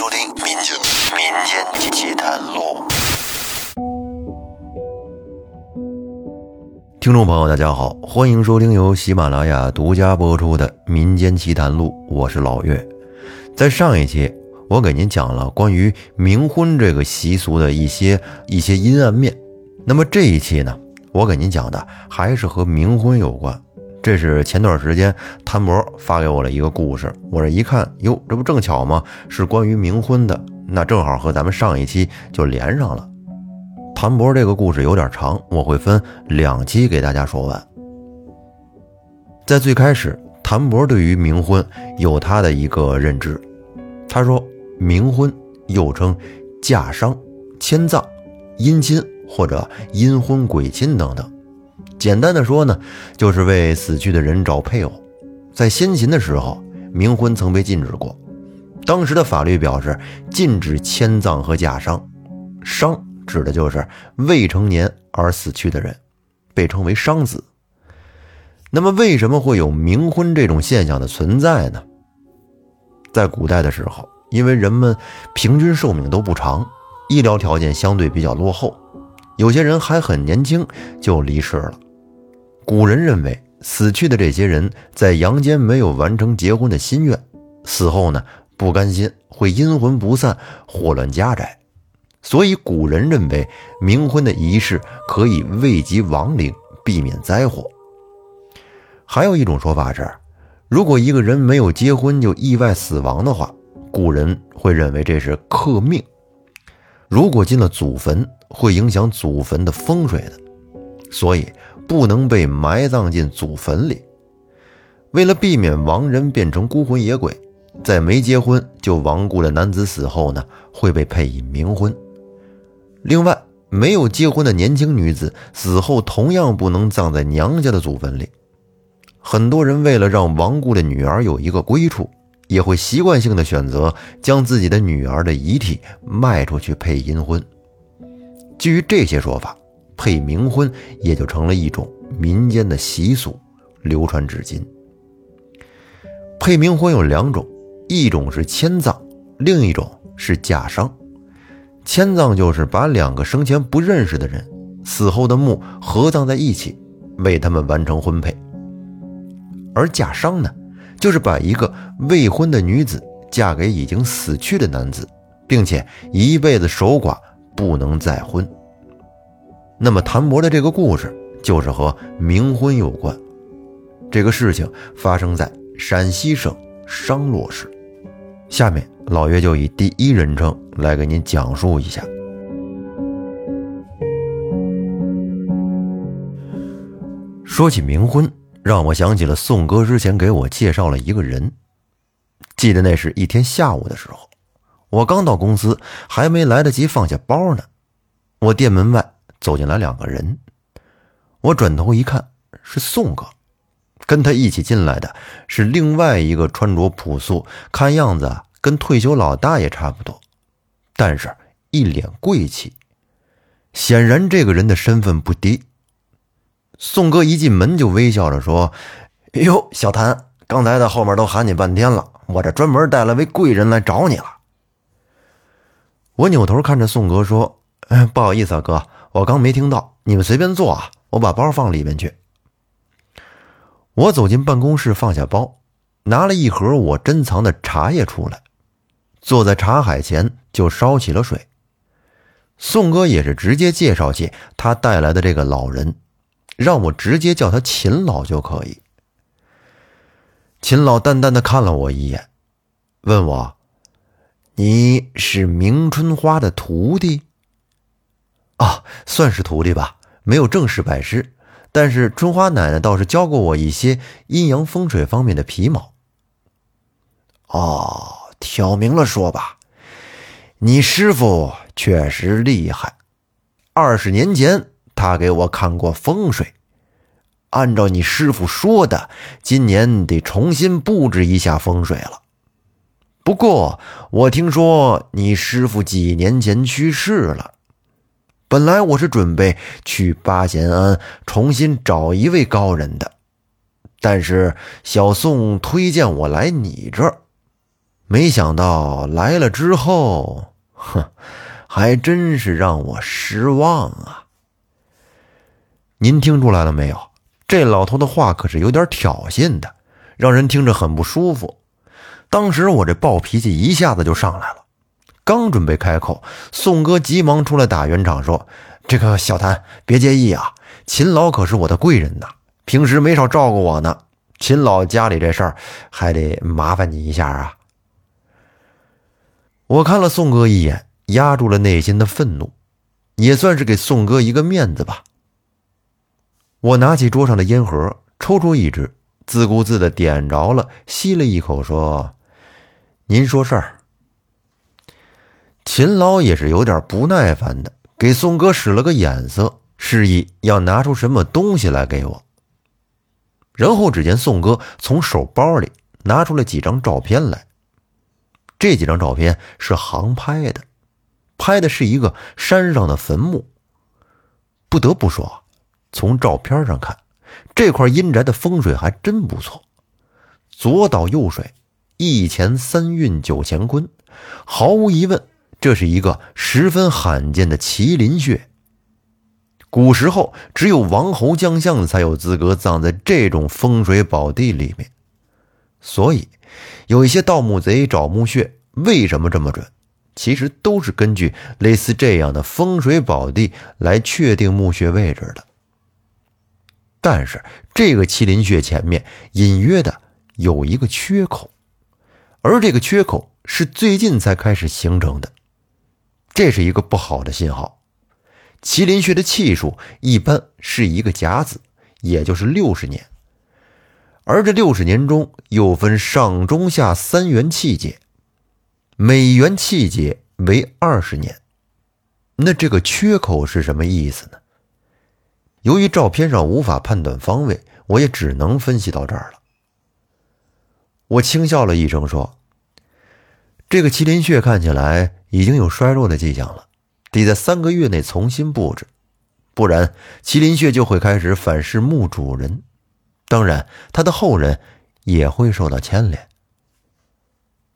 收听《民间民间奇谈录》。听众朋友，大家好，欢迎收听由喜马拉雅独家播出的《民间奇谈录》，我是老岳。在上一期，我给您讲了关于冥婚这个习俗的一些一些阴暗面。那么这一期呢，我给您讲的还是和冥婚有关。这是前段时间谭博发给我的一个故事，我这一看，哟，这不正巧吗？是关于冥婚的，那正好和咱们上一期就连上了。谭博这个故事有点长，我会分两期给大家说完。在最开始，谭博对于冥婚有他的一个认知，他说冥婚又称嫁丧、迁葬、姻亲或者阴婚、鬼亲等等。简单的说呢，就是为死去的人找配偶。在先秦的时候，冥婚曾被禁止过。当时的法律表示禁止迁葬和嫁丧，丧指的就是未成年而死去的人，被称为丧子。那么，为什么会有冥婚这种现象的存在呢？在古代的时候，因为人们平均寿命都不长，医疗条件相对比较落后，有些人还很年轻就离世了。古人认为，死去的这些人在阳间没有完成结婚的心愿，死后呢不甘心，会阴魂不散，祸乱家宅。所以古人认为，冥婚的仪式可以慰藉亡灵，避免灾祸。还有一种说法是，如果一个人没有结婚就意外死亡的话，古人会认为这是克命。如果进了祖坟，会影响祖坟的风水的，所以。不能被埋葬进祖坟里。为了避免亡人变成孤魂野鬼，在没结婚就亡故的男子死后呢，会被配以冥婚。另外，没有结婚的年轻女子死后同样不能葬在娘家的祖坟里。很多人为了让亡故的女儿有一个归处，也会习惯性的选择将自己的女儿的遗体卖出去配阴婚。基于这些说法。配冥婚也就成了一种民间的习俗，流传至今。配冥婚有两种，一种是迁葬，另一种是嫁商。迁葬就是把两个生前不认识的人死后的墓合葬在一起，为他们完成婚配。而嫁商呢，就是把一个未婚的女子嫁给已经死去的男子，并且一辈子守寡，不能再婚。那么谭博的这个故事就是和冥婚有关。这个事情发生在陕西省商洛市。下面老岳就以第一人称来给您讲述一下。说起冥婚，让我想起了宋哥之前给我介绍了一个人。记得那是一天下午的时候，我刚到公司，还没来得及放下包呢，我店门外。走进来两个人，我转头一看，是宋哥，跟他一起进来的是另外一个穿着朴素、看样子跟退休老大爷差不多，但是一脸贵气，显然这个人的身份不低。宋哥一进门就微笑着说：“哎呦，小谭，刚才在后面都喊你半天了，我这专门带了位贵人来找你了。”我扭头看着宋哥说：“不好意思啊，哥。”我刚没听到，你们随便坐啊，我把包放里面去。我走进办公室，放下包，拿了一盒我珍藏的茶叶出来，坐在茶海前就烧起了水。宋哥也是直接介绍起他带来的这个老人，让我直接叫他秦老就可以。秦老淡淡的看了我一眼，问我：“你是明春花的徒弟？”啊，算是徒弟吧，没有正式拜师，但是春花奶奶倒是教过我一些阴阳风水方面的皮毛。哦，挑明了说吧，你师傅确实厉害。二十年前他给我看过风水，按照你师傅说的，今年得重新布置一下风水了。不过我听说你师傅几年前去世了。本来我是准备去八贤庵重新找一位高人的，但是小宋推荐我来你这儿。没想到来了之后，哼，还真是让我失望啊！您听出来了没有？这老头的话可是有点挑衅的，让人听着很不舒服。当时我这暴脾气一下子就上来了，刚准备开口，宋哥急忙出来打圆场，说：“这个小谭，别介意啊，秦老可是我的贵人呐，平时没少照顾我呢。秦老家里这事儿，还得麻烦你一下啊。”我看了宋哥一眼，压住了内心的愤怒，也算是给宋哥一个面子吧。我拿起桌上的烟盒，抽出一支，自顾自的点着了，吸了一口，说：“您说事儿。”秦老也是有点不耐烦的，给宋哥使了个眼色，示意要拿出什么东西来给我。然后只见宋哥从手包里拿出了几张照片来。这几张照片是航拍的，拍的是一个山上的坟墓。不得不说，从照片上看，这块阴宅的风水还真不错。左倒右水，一乾三运九乾坤，毫无疑问，这是一个十分罕见的麒麟穴。古时候，只有王侯将相才有资格葬在这种风水宝地里面，所以。有一些盗墓贼找墓穴，为什么这么准？其实都是根据类似这样的风水宝地来确定墓穴位置的。但是这个麒麟穴前面隐约的有一个缺口，而这个缺口是最近才开始形成的，这是一个不好的信号。麒麟穴的气数一般是一个甲子，也就是六十年。而这六十年中又分上中下三元气节，每元气节为二十年。那这个缺口是什么意思呢？由于照片上无法判断方位，我也只能分析到这儿了。我轻笑了一声说：“这个麒麟穴看起来已经有衰弱的迹象了，得在三个月内重新布置，不然麒麟穴就会开始反噬墓主人。”当然，他的后人也会受到牵连。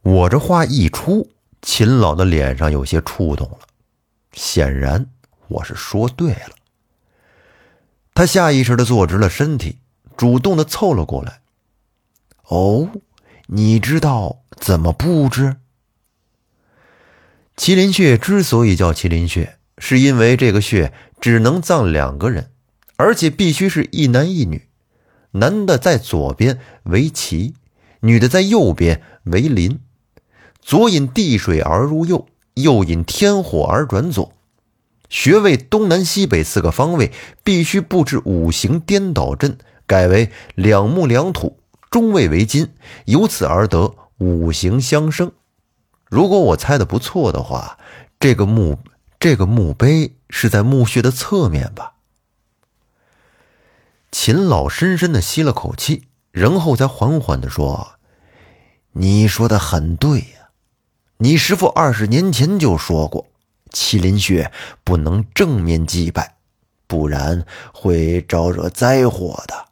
我这话一出，秦老的脸上有些触动了，显然我是说对了。他下意识的坐直了身体，主动的凑了过来。哦，你知道怎么布置？麒麟穴之所以叫麒麟穴，是因为这个穴只能葬两个人，而且必须是一男一女。男的在左边为奇，女的在右边为临。左引地水而入右，右引天火而转左。穴位东南西北四个方位必须布置五行颠倒阵，改为两木两土，中位为金，由此而得五行相生。如果我猜的不错的话，这个墓这个墓碑是在墓穴的侧面吧？秦老深深的吸了口气，然后才缓缓的说：“你说的很对呀，你师傅二十年前就说过，麒麟穴不能正面祭拜，不然会招惹灾祸的。”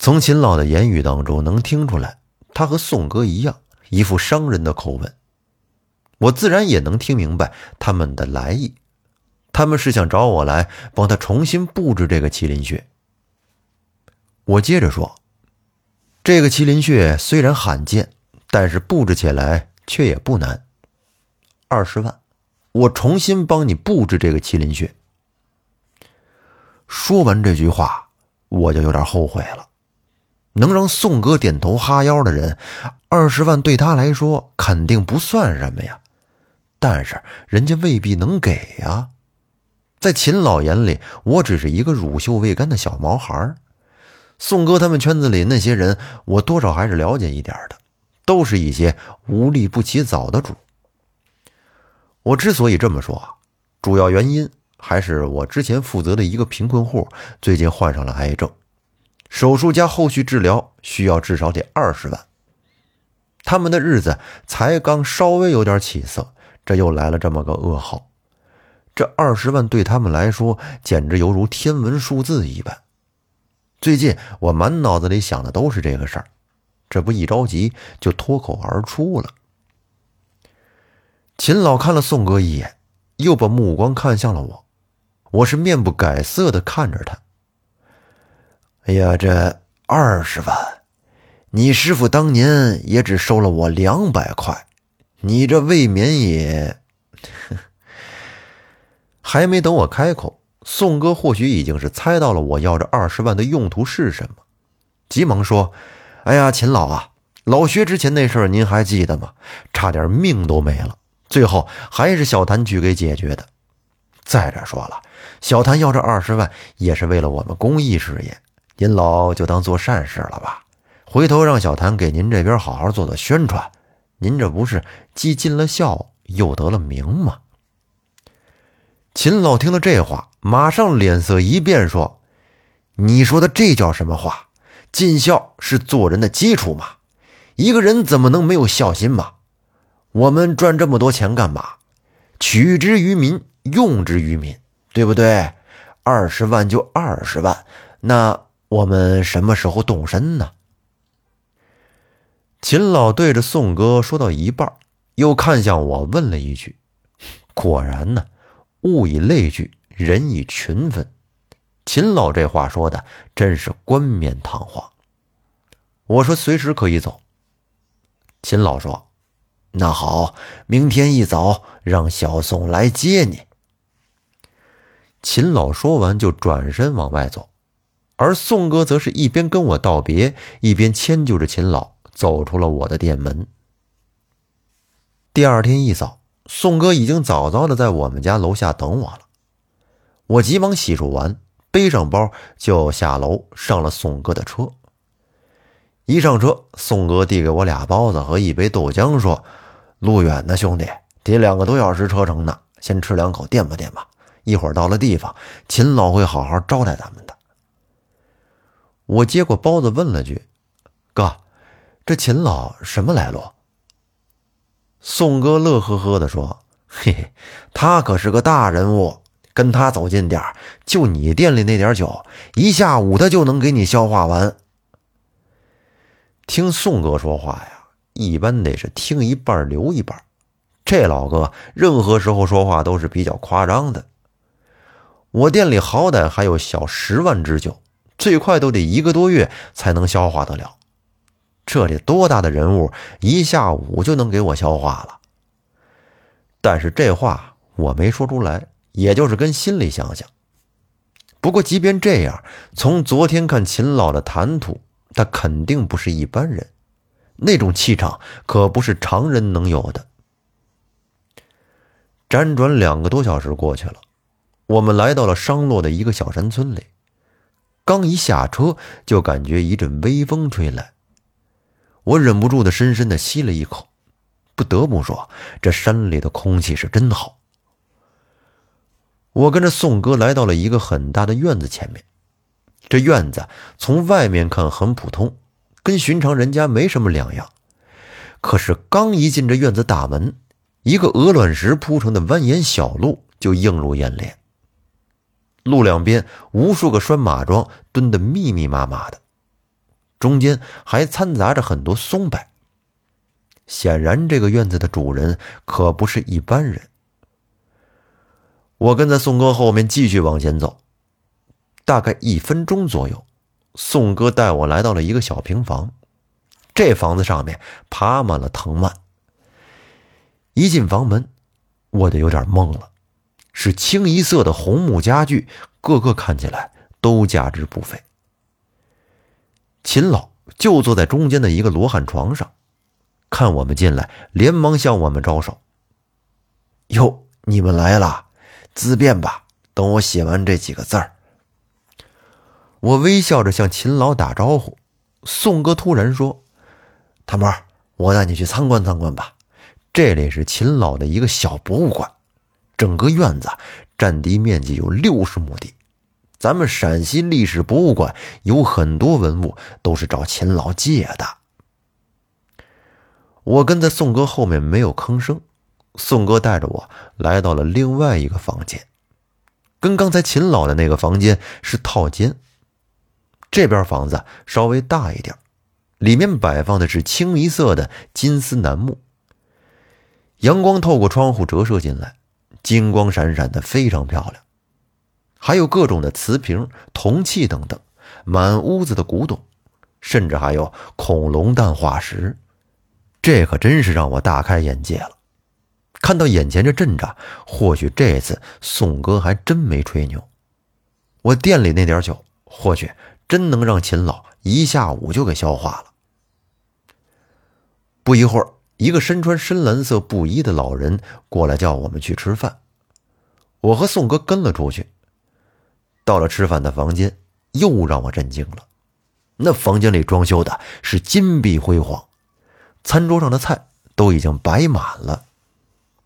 从秦老的言语当中能听出来，他和宋哥一样，一副商人的口吻。我自然也能听明白他们的来意。他们是想找我来帮他重新布置这个麒麟穴。我接着说，这个麒麟穴虽然罕见，但是布置起来却也不难。二十万，我重新帮你布置这个麒麟穴。说完这句话，我就有点后悔了。能让宋哥点头哈腰的人，二十万对他来说肯定不算什么呀。但是人家未必能给呀。在秦老眼里，我只是一个乳臭未干的小毛孩宋哥他们圈子里那些人，我多少还是了解一点的，都是一些无利不起早的主。我之所以这么说，主要原因还是我之前负责的一个贫困户最近患上了癌症，手术加后续治疗需要至少得二十万。他们的日子才刚稍微有点起色，这又来了这么个噩耗。这二十万对他们来说简直犹如天文数字一般。最近我满脑子里想的都是这个事儿，这不一着急就脱口而出了。秦老看了宋哥一眼，又把目光看向了我。我是面不改色的看着他。哎呀，这二十万，你师傅当年也只收了我两百块，你这未免也……还没等我开口，宋哥或许已经是猜到了我要这二十万的用途是什么，急忙说：“哎呀，秦老啊，老薛之前那事儿您还记得吗？差点命都没了，最后还是小谭去给解决的。再者说了，小谭要这二十万也是为了我们公益事业。”您老就当做善事了吧，回头让小谭给您这边好好做做宣传，您这不是既尽了孝又得了名吗？秦老听了这话，马上脸色一变，说：“你说的这叫什么话？尽孝是做人的基础嘛？一个人怎么能没有孝心嘛？我们赚这么多钱干嘛？取之于民，用之于民，对不对？二十万就二十万，那……”我们什么时候动身呢？秦老对着宋哥说到一半，又看向我问了一句：“果然呢，物以类聚，人以群分。”秦老这话说的真是冠冕堂皇。我说：“随时可以走。”秦老说：“那好，明天一早让小宋来接你。”秦老说完就转身往外走。而宋哥则是一边跟我道别，一边迁就着秦老走出了我的店门。第二天一早，宋哥已经早早的在我们家楼下等我了。我急忙洗漱完，背上包就下楼上了宋哥的车。一上车，宋哥递给我俩包子和一杯豆浆，说：“路远呢，兄弟，得两个多小时车程呢，先吃两口垫吧垫吧。一会儿到了地方，秦老会好好招待咱们的。”我接过包子，问了句：“哥，这秦老什么来路？”宋哥乐呵呵的说：“嘿嘿，他可是个大人物，跟他走近点就你店里那点酒，一下午他就能给你消化完。”听宋哥说话呀，一般得是听一半留一半。这老哥任何时候说话都是比较夸张的。我店里好歹还有小十万支酒。最快都得一个多月才能消化得了，这得多大的人物，一下午就能给我消化了。但是这话我没说出来，也就是跟心里想想。不过即便这样，从昨天看秦老的谈吐，他肯定不是一般人，那种气场可不是常人能有的。辗转两个多小时过去了，我们来到了商洛的一个小山村里。刚一下车，就感觉一阵微风吹来，我忍不住的深深的吸了一口。不得不说，这山里的空气是真好。我跟着宋哥来到了一个很大的院子前面，这院子从外面看很普通，跟寻常人家没什么两样。可是刚一进这院子大门，一个鹅卵石铺成的蜿蜒小路就映入眼帘。路两边无数个拴马桩蹲得密密麻麻的，中间还掺杂着很多松柏。显然，这个院子的主人可不是一般人。我跟在宋哥后面继续往前走，大概一分钟左右，宋哥带我来到了一个小平房。这房子上面爬满了藤蔓。一进房门，我就有点懵了。是清一色的红木家具，个个看起来都价值不菲。秦老就坐在中间的一个罗汉床上，看我们进来，连忙向我们招手：“哟，你们来了，自便吧。等我写完这几个字儿。”我微笑着向秦老打招呼。宋哥突然说：“谭儿，我带你去参观参观吧。这里是秦老的一个小博物馆。”整个院子占地面积有六十亩地，咱们陕西历史博物馆有很多文物都是找秦老借的。我跟在宋哥后面没有吭声，宋哥带着我来到了另外一个房间，跟刚才秦老的那个房间是套间。这边房子稍微大一点，里面摆放的是清一色的金丝楠木。阳光透过窗户折射进来，金光闪闪的，非常漂亮。还有各种的瓷瓶、铜器等等，满屋子的古董，甚至还有恐龙蛋化石。这可真是让我大开眼界了。看到眼前这阵仗，或许这次宋哥还真没吹牛。我店里那点酒，或许真能让秦老一下午就给消化了。不一会儿，一个身穿深蓝色布衣的老人过来叫我们去吃饭。我和宋哥跟了出去。到了吃饭的房间，又让我震惊了。那房间里装修的是金碧辉煌，餐桌上的菜都已经摆满了。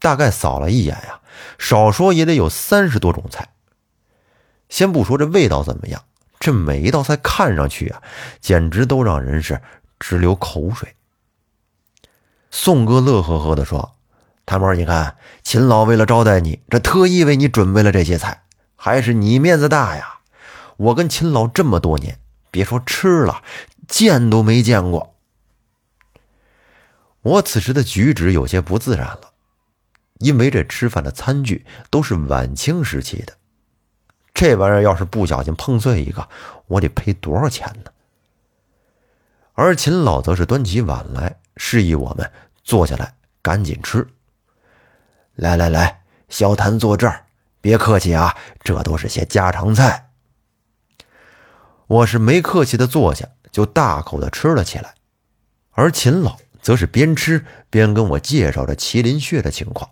大概扫了一眼呀，少说也得有三十多种菜。先不说这味道怎么样，这每一道菜看上去啊，简直都让人是直流口水。宋哥乐呵呵地说：“谭波，你看，秦老为了招待你，这特意为你准备了这些菜，还是你面子大呀。我跟秦老这么多年，别说吃了，见都没见过。”我此时的举止有些不自然了。因为这吃饭的餐具都是晚清时期的，这玩意儿要是不小心碰碎一个，我得赔多少钱呢？而秦老则是端起碗来，示意我们坐下来，赶紧吃。来来来，小谭坐这儿，别客气啊，这都是些家常菜。我是没客气的坐下，就大口的吃了起来，而秦老则是边吃边跟我介绍着麒麟穴的情况。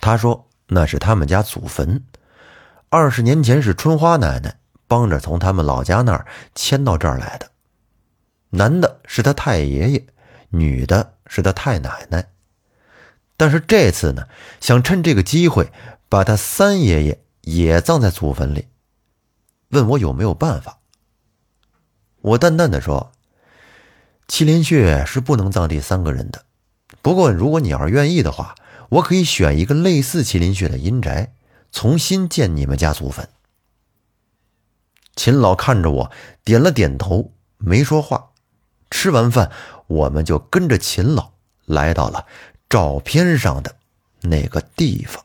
他说：“那是他们家祖坟，二十年前是春花奶奶帮着从他们老家那儿迁到这儿来的。男的是他太爷爷，女的是他太奶奶。但是这次呢，想趁这个机会把他三爷爷也葬在祖坟里，问我有没有办法。我淡淡的说：‘麒麟穴是不能葬第三个人的，不过如果你要是愿意的话。’”我可以选一个类似麒麟穴的阴宅，重新建你们家祖坟。秦老看着我，点了点头，没说话。吃完饭，我们就跟着秦老来到了照片上的那个地方。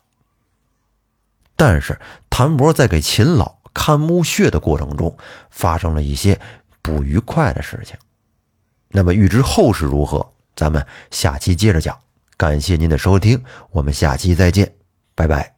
但是谭博在给秦老看墓穴的过程中，发生了一些不愉快的事情。那么，预知后事如何，咱们下期接着讲。感谢您的收听，我们下期再见，拜拜。